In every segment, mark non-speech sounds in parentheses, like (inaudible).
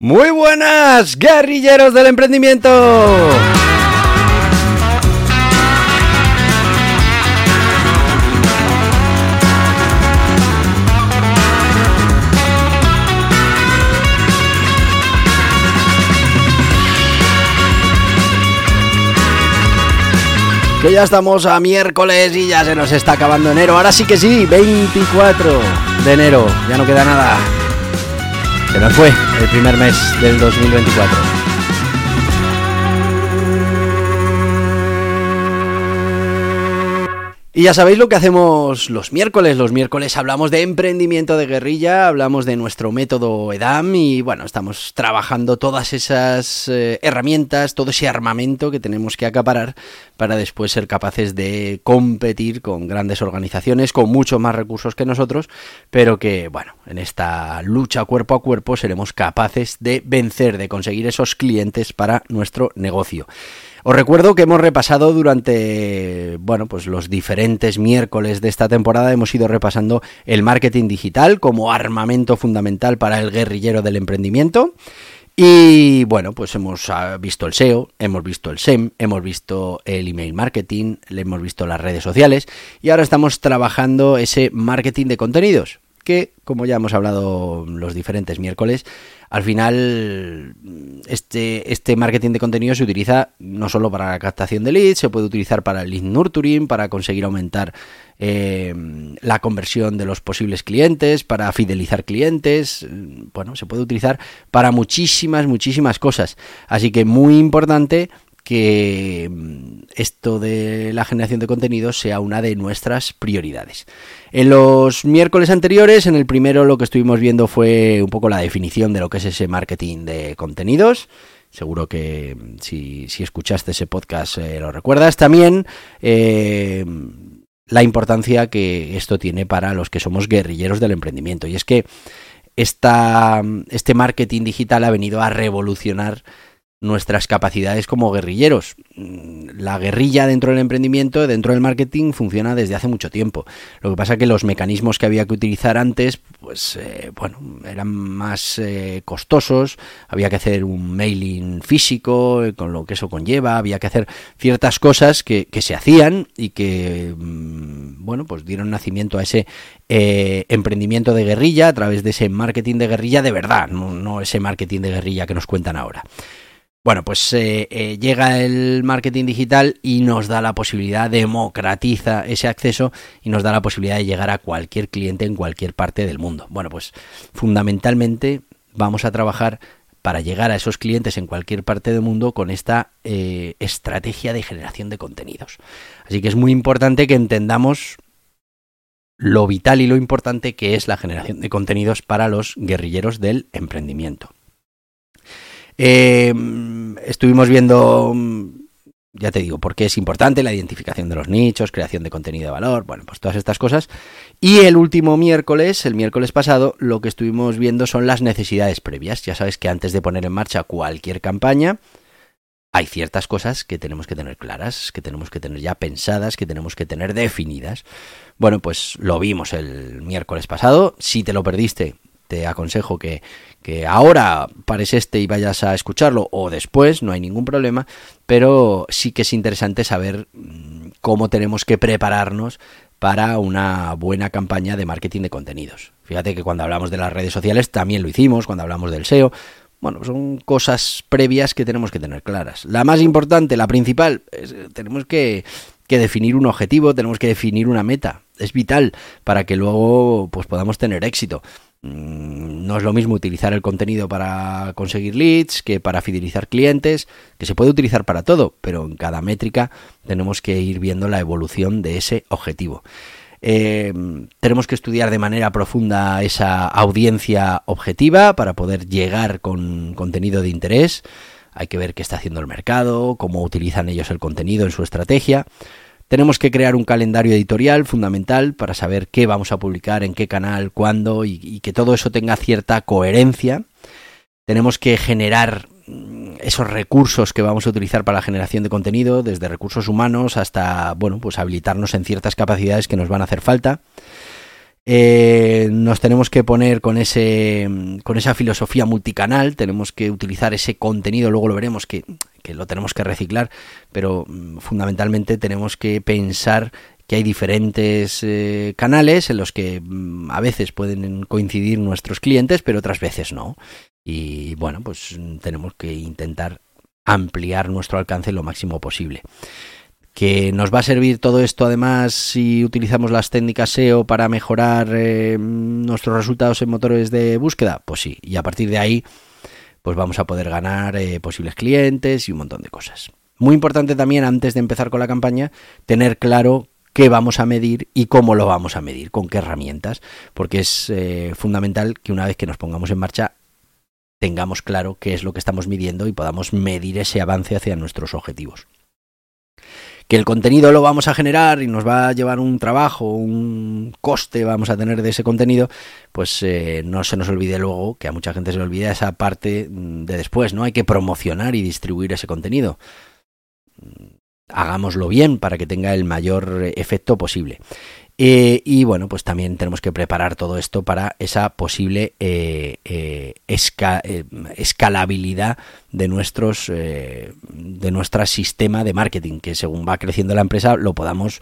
Muy buenas, guerrilleros del emprendimiento. Que ya estamos a miércoles y ya se nos está acabando enero. Ahora sí que sí, 24 de enero. Ya no queda nada. Se nos fue el primer mes del 2024. Y ya sabéis lo que hacemos los miércoles. Los miércoles hablamos de emprendimiento de guerrilla, hablamos de nuestro método EDAM y bueno, estamos trabajando todas esas eh, herramientas, todo ese armamento que tenemos que acaparar para después ser capaces de competir con grandes organizaciones, con muchos más recursos que nosotros, pero que bueno, en esta lucha cuerpo a cuerpo seremos capaces de vencer, de conseguir esos clientes para nuestro negocio. Os recuerdo que hemos repasado durante, bueno, pues los diferentes miércoles de esta temporada hemos ido repasando el marketing digital como armamento fundamental para el guerrillero del emprendimiento. Y bueno, pues hemos ah, visto el SEO, hemos visto el SEM, hemos visto el email marketing, hemos visto las redes sociales y ahora estamos trabajando ese marketing de contenidos que, como ya hemos hablado los diferentes miércoles, al final este, este marketing de contenido se utiliza no solo para la captación de leads, se puede utilizar para el lead nurturing, para conseguir aumentar eh, la conversión de los posibles clientes, para fidelizar clientes, bueno, se puede utilizar para muchísimas, muchísimas cosas. Así que muy importante que mm, esto de la generación de contenidos sea una de nuestras prioridades. En los miércoles anteriores, en el primero lo que estuvimos viendo fue un poco la definición de lo que es ese marketing de contenidos. Seguro que mm, si, escuchaste ese podcast eh, lo recuerdas. También eh, la importancia que esto tiene para los que somos guerrilleros del emprendimiento. Y es que esta, este marketing digital ha venido a revolucionar nuestras capacidades como guerrilleros. Mm, la guerrilla dentro del emprendimiento, dentro del marketing, funciona desde hace mucho tiempo. Lo que pasa es que los mecanismos que había que utilizar antes, pues eh, bueno, eran más eh, costosos, había que hacer un mailing físico, eh, con lo que eso conlleva, había que hacer ciertas cosas que, se hacían y que, mm, bueno, pues dieron nacimiento a ese emprendimiento de guerrilla a través de ese marketing de guerrilla de verdad, no ese marketing de guerrilla que nos cuentan ahora. Bueno, pues eh, eh, llega el marketing digital y nos da la posibilidad, democratiza ese acceso y nos da la posibilidad de llegar a cualquier cliente en cualquier parte del mundo. Bueno, pues fundamentalmente vamos a trabajar para llegar a esos clientes en cualquier parte del mundo con esta eh, estrategia de generación de contenidos. Así que es muy importante que entendamos lo vital y lo importante que es la generación de contenidos para los guerrilleros del emprendimiento. Eh, estuvimos viendo, ya te digo, por qué es importante la identificación de los nichos, creación de contenido de valor, bueno, pues todas estas cosas. Y el último miércoles, el miércoles pasado, lo que estuvimos viendo son las necesidades previas. Ya sabes que antes de poner en marcha cualquier campaña, hay ciertas cosas que tenemos que tener claras, que tenemos que tener ya pensadas, que tenemos que tener definidas. Bueno, pues lo vimos el miércoles pasado. Si te lo perdiste, te aconsejo que, que ahora pares este y vayas a escucharlo o después, no hay ningún problema, pero sí que es interesante saber mm, cómo tenemos que prepararnos para una buena campaña de marketing de contenidos. Fíjate que cuando hablamos de las redes sociales también lo hicimos, cuando hablamos del SEO. Bueno, son cosas previas que tenemos que tener claras. La más importante, la principal, es, tenemos que, que definir un objetivo, tenemos que definir una meta. Es vital para que luego pues, podamos tener éxito. Mm, no es lo mismo utilizar el contenido para conseguir leads que para fidelizar clientes, que se puede utilizar para todo, pero en cada métrica tenemos que ir viendo la evolución de ese objetivo. Eh, tenemos que estudiar de manera profunda esa audiencia objetiva para poder llegar con contenido de interés. Hay que ver qué está haciendo el mercado, cómo utilizan ellos el contenido en su estrategia. Tenemos que crear un calendario editorial fundamental para saber qué vamos a publicar, en qué canal, cuándo y, y que todo eso tenga cierta coherencia. Tenemos que generar esos recursos que vamos a utilizar para la generación de contenido, desde recursos humanos hasta, bueno, pues habilitarnos en ciertas capacidades que nos van a hacer falta. Eh, nos tenemos que poner con ese con esa filosofía multicanal, tenemos que utilizar ese contenido, luego lo veremos que, que lo tenemos que reciclar, pero mm, fundamentalmente tenemos que pensar que hay diferentes eh, canales en los que mm, a veces pueden coincidir nuestros clientes, pero otras veces no. Y bueno, pues tenemos que intentar ampliar nuestro alcance lo máximo posible. ¿Que nos va a servir todo esto además si utilizamos las técnicas SEO para mejorar eh, nuestros resultados en motores de búsqueda? Pues sí, y a partir de ahí pues vamos a poder ganar eh, posibles clientes y un montón de cosas. Muy importante también antes de empezar con la campaña tener claro qué vamos a medir y cómo lo vamos a medir, con qué herramientas, porque es eh, fundamental que una vez que nos pongamos en marcha tengamos claro qué es lo que estamos midiendo y podamos medir ese avance hacia nuestros objetivos. Que el contenido lo vamos a generar y nos va a llevar un trabajo, un coste vamos a tener de ese contenido, pues eh, no se nos olvide luego, que a mucha gente se le olvida esa parte mm, de después, ¿no? Hay que promocionar y distribuir ese contenido hagámoslo bien para que tenga el mayor efecto posible. Eh, y bueno, pues también tenemos que preparar todo esto para esa posible eh, eh, escalabilidad de nuestros de nuestro sistema de marketing, que según va creciendo la empresa lo podamos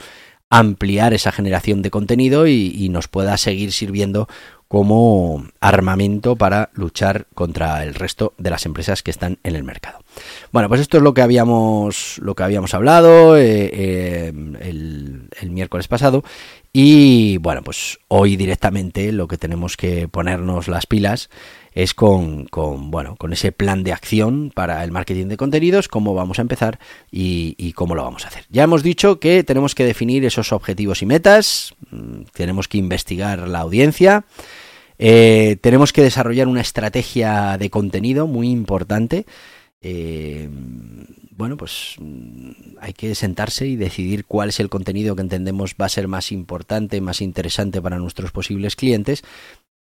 ampliar esa generación de contenido y, nos pueda seguir sirviendo como armamento para luchar contra el resto de las empresas que están en el mercado. Bueno, pues esto es lo que habíamos, lo que habíamos hablado el, el, miércoles pasado y bueno, pues hoy directamente lo que tenemos que ponernos las pilas es con, con, bueno, con ese plan de acción para el marketing de contenidos, cómo vamos a empezar y, cómo lo vamos a hacer. Ya hemos dicho que tenemos que definir esos objetivos y metas, mm, tenemos que investigar la audiencia, eh, tenemos que desarrollar una estrategia de contenido muy importante. Eh, bueno, pues mm, hay que sentarse y decidir cuál es el contenido que entendemos va a ser más importante, más interesante para nuestros posibles clientes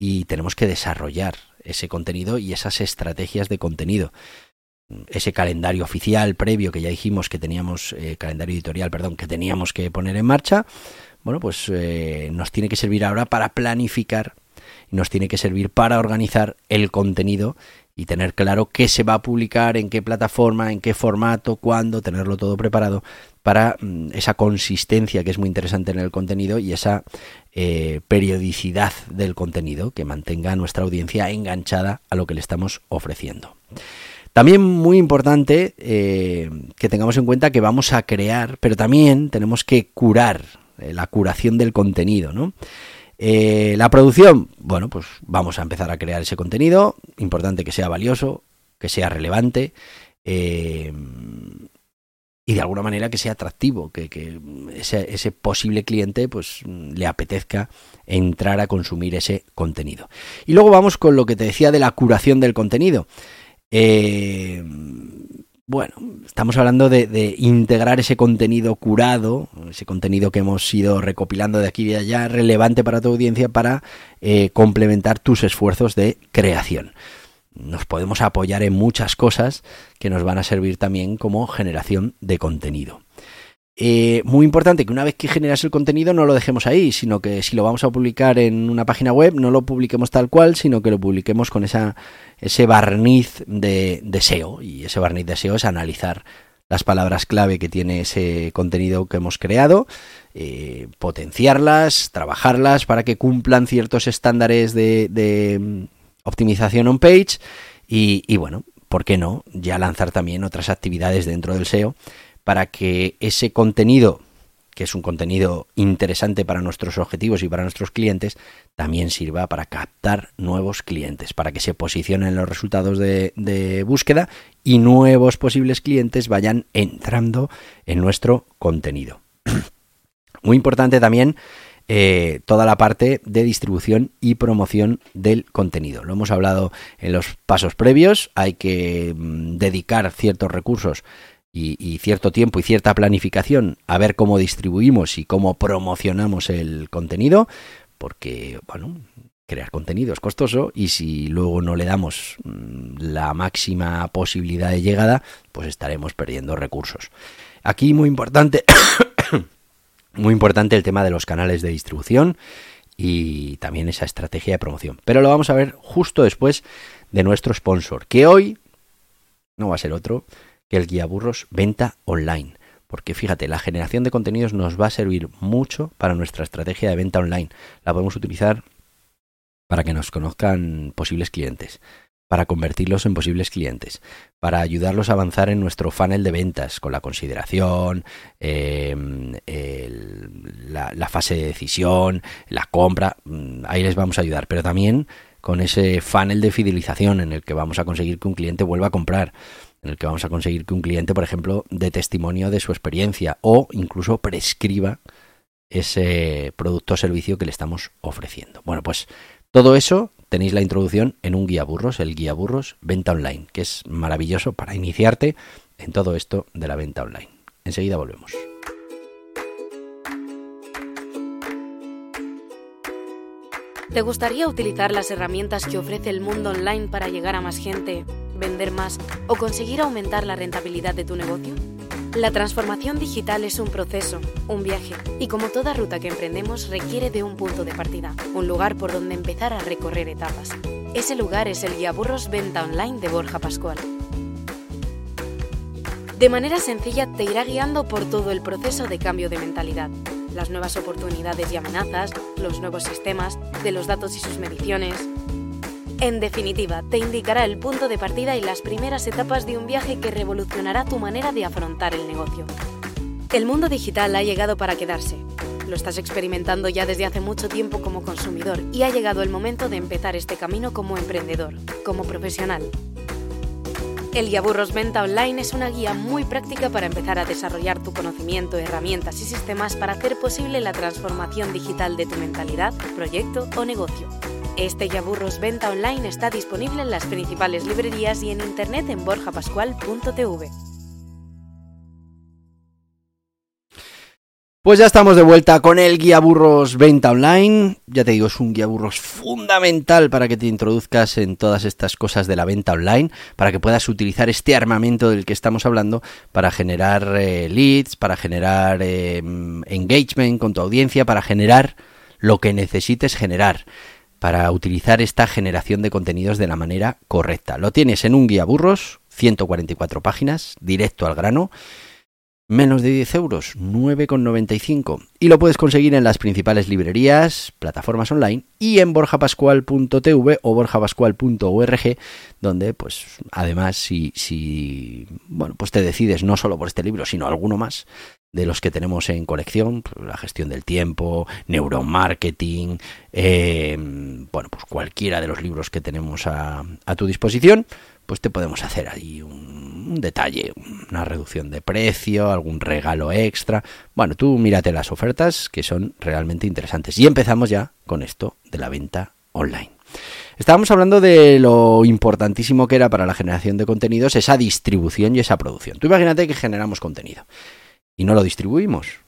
y tenemos que desarrollar ese contenido y esas estrategias de contenido. Ese calendario oficial previo que ya dijimos que teníamos, eh, calendario editorial, perdón, que teníamos que poner en marcha, bueno, pues eh, nos tiene que servir ahora para planificar, nos tiene que servir para organizar el contenido y tener claro qué se va a publicar, en qué plataforma, en qué formato, cuándo, tenerlo todo preparado para mm, esa consistencia que es muy interesante en el contenido y esa eh, periodicidad del contenido que mantenga a nuestra audiencia enganchada a lo que le estamos ofreciendo. También muy importante eh, que tengamos en cuenta que vamos a crear, pero también tenemos que curar eh, la curación del contenido, ¿no? Eh, la producción, bueno, pues vamos a empezar a crear ese contenido, importante que sea valioso, que sea relevante eh, y de alguna manera que sea atractivo, que, ese, posible cliente pues le apetezca entrar a consumir ese contenido. Y luego vamos con lo que te decía de la curación del contenido. Eh, bueno, estamos hablando de, integrar ese contenido curado, ese contenido que hemos ido recopilando de aquí y de allá, relevante para tu audiencia, para eh, complementar tus esfuerzos de creación. Nos podemos apoyar en muchas cosas que nos van a servir también como generación de contenido. Eh, muy importante que una vez que generas el contenido no lo dejemos ahí, sino que si lo vamos a publicar en una página web no lo publiquemos tal cual, sino que lo publiquemos con esa, ese barniz de, SEO. Y ese barniz de SEO es analizar las palabras clave que tiene ese contenido que hemos creado, eh, potenciarlas, trabajarlas para que cumplan ciertos estándares de, mm, optimización on page y, y bueno, ¿por qué no? Ya lanzar también otras actividades dentro del SEO para que ese contenido, que es un contenido interesante para nuestros objetivos y para nuestros clientes, también sirva para captar nuevos clientes, para que se posicionen los resultados de, búsqueda y nuevos posibles clientes vayan entrando en nuestro contenido. (clears throat) Muy importante también eh, toda la parte de distribución y promoción del contenido. Lo hemos hablado en los pasos previos, hay que mm, dedicar ciertos recursos y, cierto tiempo y cierta planificación a ver cómo distribuimos y cómo promocionamos el contenido, porque, bueno, crear contenido es costoso y si luego no le damos mm, la máxima posibilidad de llegada, pues estaremos perdiendo recursos. Aquí muy importante, (coughs) muy importante el tema de los canales de distribución y también esa estrategia de promoción. Pero lo vamos a ver justo después de nuestro sponsor, que hoy no va a ser otro que el guía burros venta online. Porque fíjate, la generación de contenidos nos va a servir mucho para nuestra estrategia de venta online. La podemos utilizar para que nos conozcan posibles clientes, para convertirlos en posibles clientes, para ayudarlos a avanzar en nuestro funnel de ventas con la consideración, em, la, fase de decisión, la compra, mm, ahí les vamos a ayudar, pero también con ese funnel de fidelización en el que vamos a conseguir que un cliente vuelva a comprar en el que vamos a conseguir que un cliente, por ejemplo, dé testimonio de su experiencia o incluso prescriba ese producto o servicio que le estamos ofreciendo. Bueno, pues todo eso tenéis la introducción en un guía burros, el guía burros venta online, que es maravilloso para iniciarte en todo esto de la venta online. Enseguida volvemos. ¿Te gustaría utilizar las herramientas que ofrece el mundo online para llegar a más gente, vender más o conseguir aumentar la rentabilidad de tu negocio? La transformación digital es un proceso, un viaje, y como toda ruta que emprendemos requiere de un punto de partida, un lugar por donde empezar a recorrer etapas. Ese lugar es el guía Burros Venta Online de Borja Pascual. De manera sencilla te irá guiando por todo el proceso de cambio de mentalidad las nuevas oportunidades y amenazas, los nuevos sistemas, de los datos y sus mediciones. En definitiva, te indicará el punto de partida y las primeras etapas de un viaje que revolucionará tu manera de afrontar el negocio. El mundo digital ha llegado para quedarse. Lo estás experimentando ya desde hace mucho tiempo como consumidor y ha llegado el momento de empezar este camino como emprendedor, como profesional. El Guía Burros Venta Online es una guía muy práctica para empezar a desarrollar tu conocimiento, herramientas y sistemas para hacer posible la transformación digital de tu mentalidad, proyecto o negocio. Este Guía Burros Venta Online está disponible en las principales librerías y en internet en borjapascual.tv. Pues ya estamos de vuelta con el guía burros venta online. Ya te digo, es un guía burros fundamental para que te introduzcas en todas estas cosas de la venta online, para que puedas utilizar este armamento del que estamos hablando para generar eh, leads, para generar em, engagement con tu audiencia, para generar lo que necesites generar, para utilizar esta generación de contenidos de la manera correcta. Lo tienes en un guía burros, 144 páginas, directo al grano menos de 10 euros, 9,95. Y lo puedes conseguir en las principales librerías, plataformas online y en borjapascual.tv o borjapascual.org, donde, pues, además, si, si, bueno, pues te decides no solo por este libro, sino alguno más de los que tenemos en colección, pues, la gestión del tiempo, neuromarketing, eh, bueno, pues cualquiera de los libros que tenemos a, a tu disposición, pues te podemos hacer ahí un detalle, una reducción de precio, algún regalo extra. Bueno, tú mírate las ofertas que son realmente interesantes. Y empezamos ya con esto de la venta online. Estábamos hablando de lo importantísimo que era para la generación de contenidos esa distribución y esa producción. Tú imagínate que generamos contenido y no lo distribuimos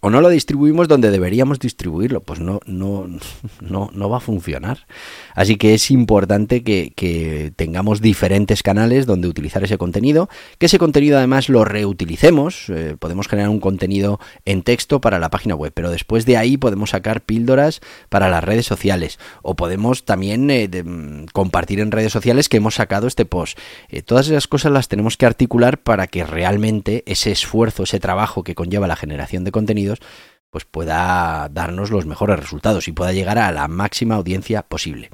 o no lo distribuimos donde deberíamos distribuirlo, pues no, no, (laughs) no, no va a funcionar. Así que es importante que, tengamos diferentes canales donde utilizar ese contenido, que ese contenido además lo reutilicemos, eh, podemos generar un contenido en texto para la página web, pero después de ahí podemos sacar píldoras para las redes sociales, o podemos también eh, mm, compartir en redes sociales que hemos sacado este post. Eh, todas esas cosas las tenemos que articular para que realmente ese esfuerzo, ese trabajo que conlleva la generación de contenido, pues pueda darnos los mejores resultados y pueda llegar a la máxima audiencia posible.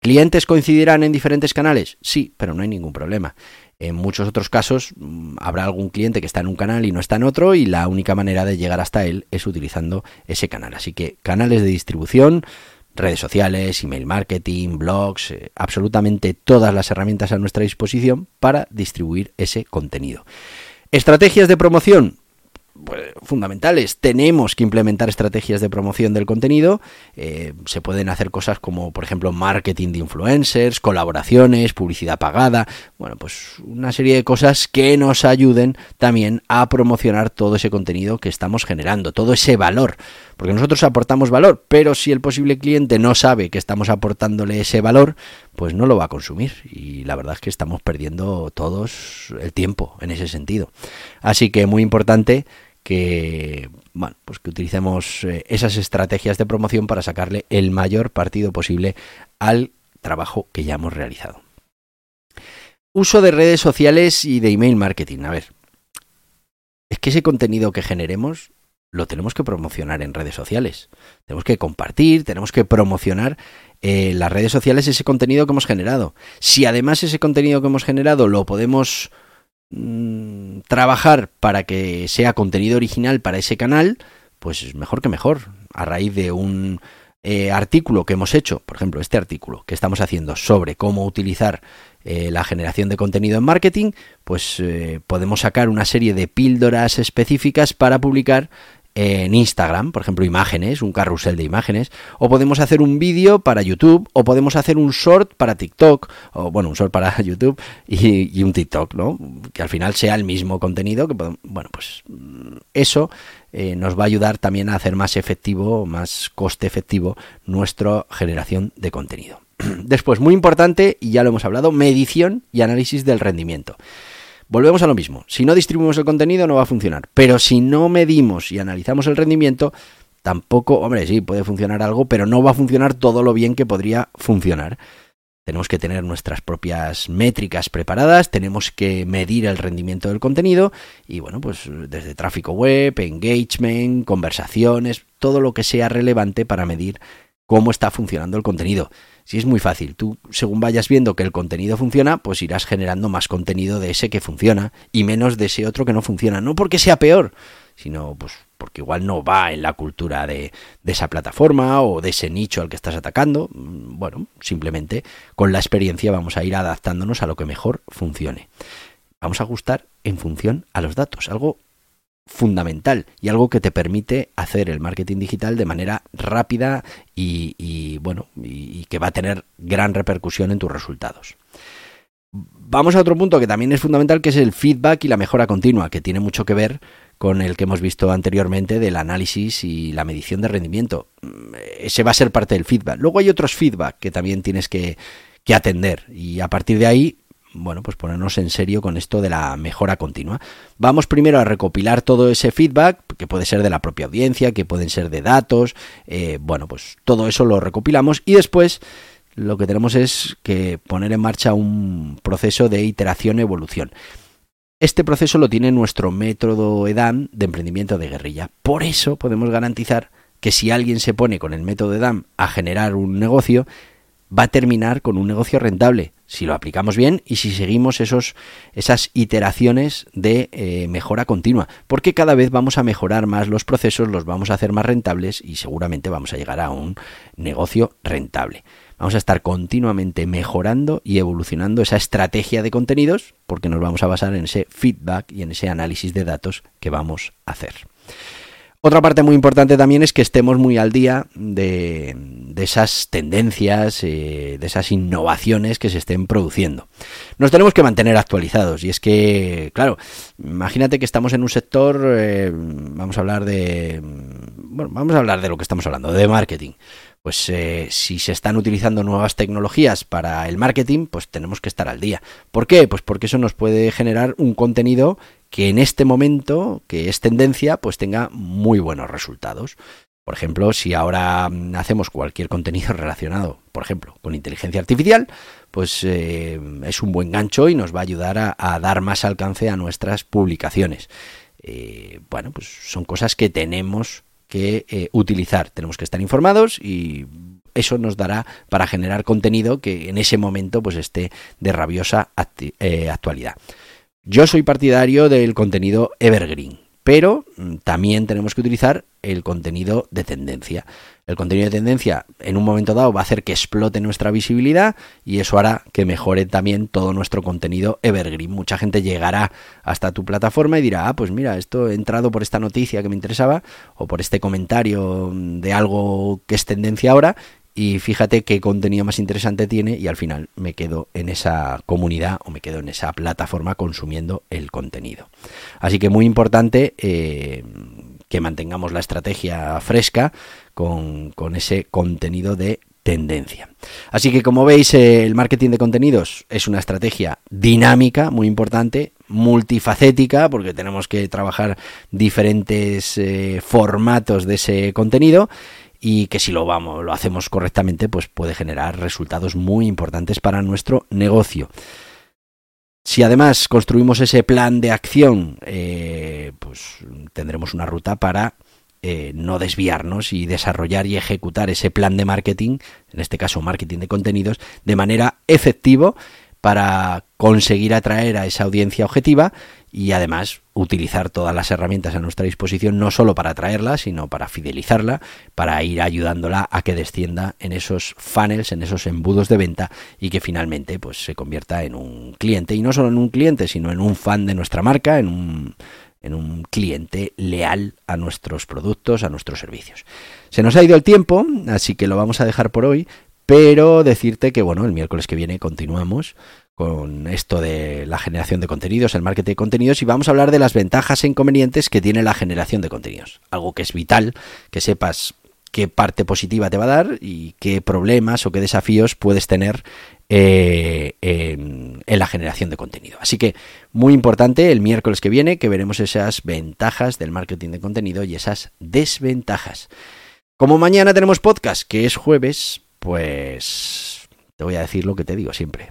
¿Clientes coincidirán en diferentes canales? Sí, pero no hay ningún problema. En muchos otros casos mm, habrá algún cliente que está en un canal y no está en otro y la única manera de llegar hasta él es utilizando ese canal. Así que canales de distribución, redes sociales, email marketing, blogs, eh, absolutamente todas las herramientas a nuestra disposición para distribuir ese contenido. Estrategias de promoción, pues, fundamentales. Tenemos que implementar estrategias de promoción del contenido. Eh, se pueden hacer cosas como, por ejemplo, marketing de influencers, colaboraciones, publicidad pagada. Bueno, pues una serie de cosas que nos ayuden también a promocionar todo ese contenido que estamos generando, todo ese valor. Porque nosotros aportamos valor, pero si el posible cliente no sabe que estamos aportándole ese valor, pues no lo va a consumir. Y la verdad es que estamos perdiendo todos el tiempo en ese sentido. Así que muy importante que bueno, pues que utilicemos eh, esas estrategias de promoción para sacarle el mayor partido posible al trabajo que ya hemos realizado. Uso de redes sociales y de email marketing. A ver, es que ese contenido que generemos lo tenemos que promocionar en redes sociales. Tenemos que compartir, tenemos que promocionar eh, las redes sociales ese contenido que hemos generado. Si además ese contenido que hemos generado lo podemos Mm, trabajar para que sea contenido original para ese canal, pues mejor que mejor. A raíz de un eh, artículo que hemos hecho, por ejemplo, este artículo que estamos haciendo sobre cómo utilizar eh, la generación de contenido en marketing, pues eh, podemos sacar una serie de píldoras específicas para publicar en Instagram, por ejemplo, imágenes, un carrusel de imágenes, o podemos hacer un vídeo para YouTube, o podemos hacer un short para TikTok, o bueno, un short para (laughs) YouTube y, un TikTok, ¿no? Que al final sea el mismo contenido, que bueno, pues mm, eso eh, nos va a ayudar también a hacer más efectivo, más coste efectivo nuestra generación de contenido. (clears throat) Después, muy importante, y ya lo hemos hablado, medición y análisis del rendimiento. Volvemos a lo mismo. Si no distribuimos el contenido no va a funcionar. Pero si no medimos y analizamos el rendimiento, tampoco, hombre, sí, puede funcionar algo, pero no va a funcionar todo lo bien que podría funcionar. Tenemos que tener nuestras propias métricas preparadas, tenemos que medir el rendimiento del contenido y bueno, pues desde tráfico web, engagement, conversaciones, todo lo que sea relevante para medir cómo está funcionando el contenido. Si es muy fácil, tú según vayas viendo que el contenido funciona, pues irás generando más contenido de ese que funciona y menos de ese otro que no funciona. No porque sea peor, sino pues porque igual no va en la cultura de, de, esa plataforma o de ese nicho al que estás atacando. Mm, bueno, simplemente con la experiencia vamos a ir adaptándonos a lo que mejor funcione. Vamos a ajustar en función a los datos, algo fundamental y algo que te permite hacer el marketing digital de manera rápida y, bueno y, que va a tener gran repercusión en tus resultados. Vamos a otro punto que también es fundamental que es el feedback y la mejora continua, que tiene mucho que ver con el que hemos visto anteriormente del análisis y la medición de rendimiento. Ese va a ser parte del feedback. Luego hay otros feedback que también tienes que, que atender y a partir de ahí bueno, pues ponernos en serio con esto de la mejora continua. Vamos primero a recopilar todo ese feedback, que puede ser de la propia audiencia, que pueden ser de datos, eh, bueno, pues todo eso lo recopilamos y después lo que tenemos es que poner en marcha un proceso de iteración-evolución. Este proceso lo tiene nuestro método EDAM de emprendimiento de guerrilla. Por eso podemos garantizar que si alguien se pone con el método EDAM a generar un negocio, va a terminar con un negocio rentable, si lo aplicamos bien y si seguimos esos, esas iteraciones de eh, mejora continua, porque cada vez vamos a mejorar más los procesos, los vamos a hacer más rentables y seguramente vamos a llegar a un negocio rentable. Vamos a estar continuamente mejorando y evolucionando esa estrategia de contenidos porque nos vamos a basar en ese feedback y en ese análisis de datos que vamos a hacer. Otra parte muy importante también es que estemos muy al día de, esas tendencias, eh, de esas innovaciones que se estén produciendo. Nos tenemos que mantener actualizados y es que, claro, imagínate que estamos en un sector, eh, vamos a hablar de, bueno, vamos a hablar de lo que estamos hablando, de marketing pues eh, si se están utilizando nuevas tecnologías para el marketing, pues tenemos que estar al día. ¿Por qué? Pues porque eso nos puede generar un contenido que en este momento, que es tendencia, pues tenga muy buenos resultados. Por ejemplo, si ahora mm, hacemos cualquier contenido (laughs) relacionado, por ejemplo, con inteligencia artificial, pues eh, es un buen gancho y nos va a ayudar a, dar más alcance a nuestras publicaciones. Eh, bueno, pues son cosas que tenemos que eh, utilizar. Tenemos que estar informados y eso nos dará para generar contenido que en ese momento pues esté de rabiosa actualidad. Yo soy partidario del contenido evergreen. pero mm, también tenemos que utilizar el contenido de tendencia. El contenido de tendencia en un momento dado va a hacer que explote nuestra visibilidad y eso hará que mejore también todo nuestro contenido evergreen. Mucha gente llegará hasta tu plataforma y dirá, ah, pues mira, esto he entrado por esta noticia que me interesaba o por este comentario de algo que es tendencia ahora y fíjate qué contenido más interesante tiene y al final me quedo en esa comunidad o me quedo en esa plataforma consumiendo el contenido. Así que muy importante eh, que mantengamos la estrategia fresca con, ese contenido de tendencia. Así que como veis, eh, el marketing de contenidos es una estrategia dinámica, muy importante, multifacética, porque tenemos que trabajar diferentes eh, formatos de ese contenido y que si lo vamos, lo hacemos correctamente, pues puede generar resultados muy importantes para nuestro negocio. Si además construimos ese plan de acción, eh, pues tendremos una ruta para eh, no desviarnos y desarrollar y ejecutar ese plan de marketing, en este caso marketing de contenidos, de manera efectiva para conseguir atraer a esa audiencia objetiva y además utilizar todas las herramientas a nuestra disposición no solo para atraerla, sino para fidelizarla, para ir ayudándola a que descienda en esos funnels, en esos embudos de venta y que finalmente pues se convierta en un cliente y no solo en un cliente, sino en un fan de nuestra marca, en un en un cliente leal a nuestros productos, a nuestros servicios. Se nos ha ido el tiempo, así que lo vamos a dejar por hoy, pero decirte que bueno, el miércoles que viene continuamos con esto de la generación de contenidos, el marketing de contenidos y vamos a hablar de las ventajas e inconvenientes que tiene la generación de contenidos. Algo que es vital que sepas qué parte positiva te va a dar y qué problemas o qué desafíos puedes tener eh, en, en, la generación de contenido. Así que muy importante el miércoles que viene que veremos esas ventajas del marketing de contenido y esas desventajas. Como mañana tenemos podcast, que es jueves, pues te voy a decir lo que te digo siempre.